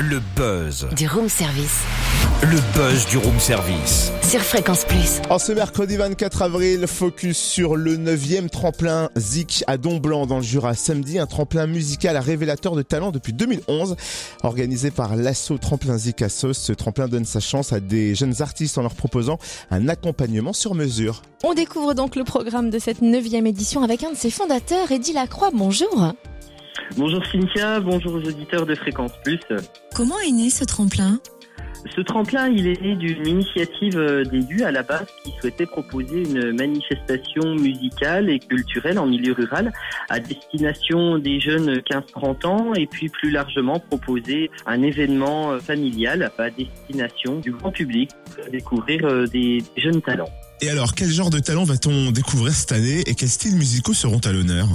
Le buzz. Du room service. Le buzz du room service. Sur Fréquence Plus. En ce mercredi 24 avril, focus sur le 9e tremplin Zik à Domblanc dans le Jura. Samedi, un tremplin musical à révélateur de talent depuis 2011. Organisé par l'assaut Tremplin Zik à Sauce, ce tremplin donne sa chance à des jeunes artistes en leur proposant un accompagnement sur mesure. On découvre donc le programme de cette neuvième édition avec un de ses fondateurs, Eddie Lacroix. Bonjour. Bonjour Cynthia, bonjour aux auditeurs de Fréquence Plus. Comment est né ce tremplin? Ce tremplin, il est né d'une initiative euh, d'élus à la base qui souhaitait proposer une manifestation musicale et culturelle en milieu rural à destination des jeunes 15-30 ans et puis plus largement proposer un événement euh, familial à destination du grand public pour découvrir euh, des jeunes talents. Et alors, quel genre de talent va-t-on découvrir cette année et quels styles musicaux seront à l'honneur?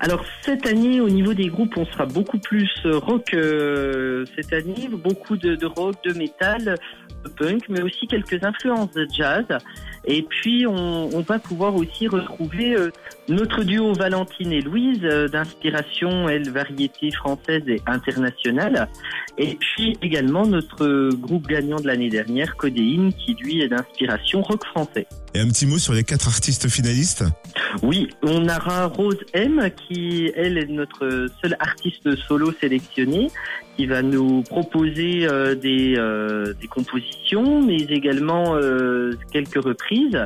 Alors cette année, au niveau des groupes, on sera beaucoup plus euh, rock euh, cette année, beaucoup de, rock, de métal, de punk, mais aussi quelques influences de jazz. Et puis on, on va pouvoir aussi retrouver euh, notre duo Valentine et Louise, euh, d'inspiration elle variété française et internationale. Et puis également notre groupe gagnant de l'année dernière, Codéine, qui lui est d'inspiration rock français. Et un petit mot sur les quatre artistes finalistes Oui, on aura Rose M qui, elle, est notre seule artiste solo sélectionnée, qui va nous proposer euh, des, euh, des compositions, mais également euh, quelques reprises.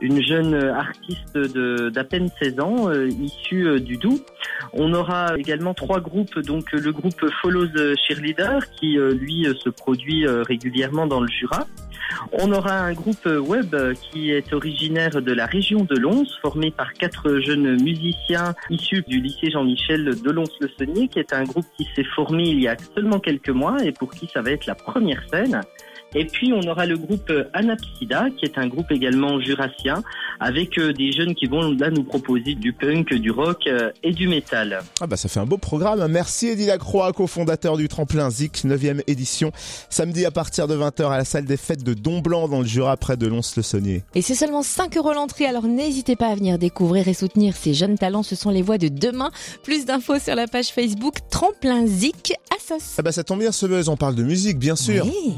Une jeune artiste d'à peine 16 ans, euh, issue euh, du Doubs. On aura également trois groupes, donc le groupe Follows the Cheerleader, qui euh, lui euh, se produit euh, régulièrement dans le Jura. On aura un groupe web qui est originaire de la région de Lons, formé par quatre jeunes musiciens issus du lycée Jean-Michel de Lons-le-Saunier, qui est un groupe qui s'est formé il y a seulement quelques mois et pour qui ça va être la première scène. Et puis on aura le groupe Anapsida, qui est un groupe également jurassien, avec euh, des jeunes qui vont là nous proposer du punk, du rock euh, et du métal. Ah bah ça fait un beau programme. Merci Eddie Lacroix, cofondateur du tremplin Zik, 9e édition. Samedi à partir de 20h à la salle des fêtes de Domblanc dans le Jura près de Lons-le-Saunier. Et c'est seulement 5 euros l'entrée, alors n'hésitez pas à venir découvrir et soutenir ces jeunes talents. Ce sont les voix de demain. Plus d'infos sur la page Facebook Tremplin Zik Assos. Ah bah ça tombe bien ce buzz, on parle de musique bien sûr. Oui.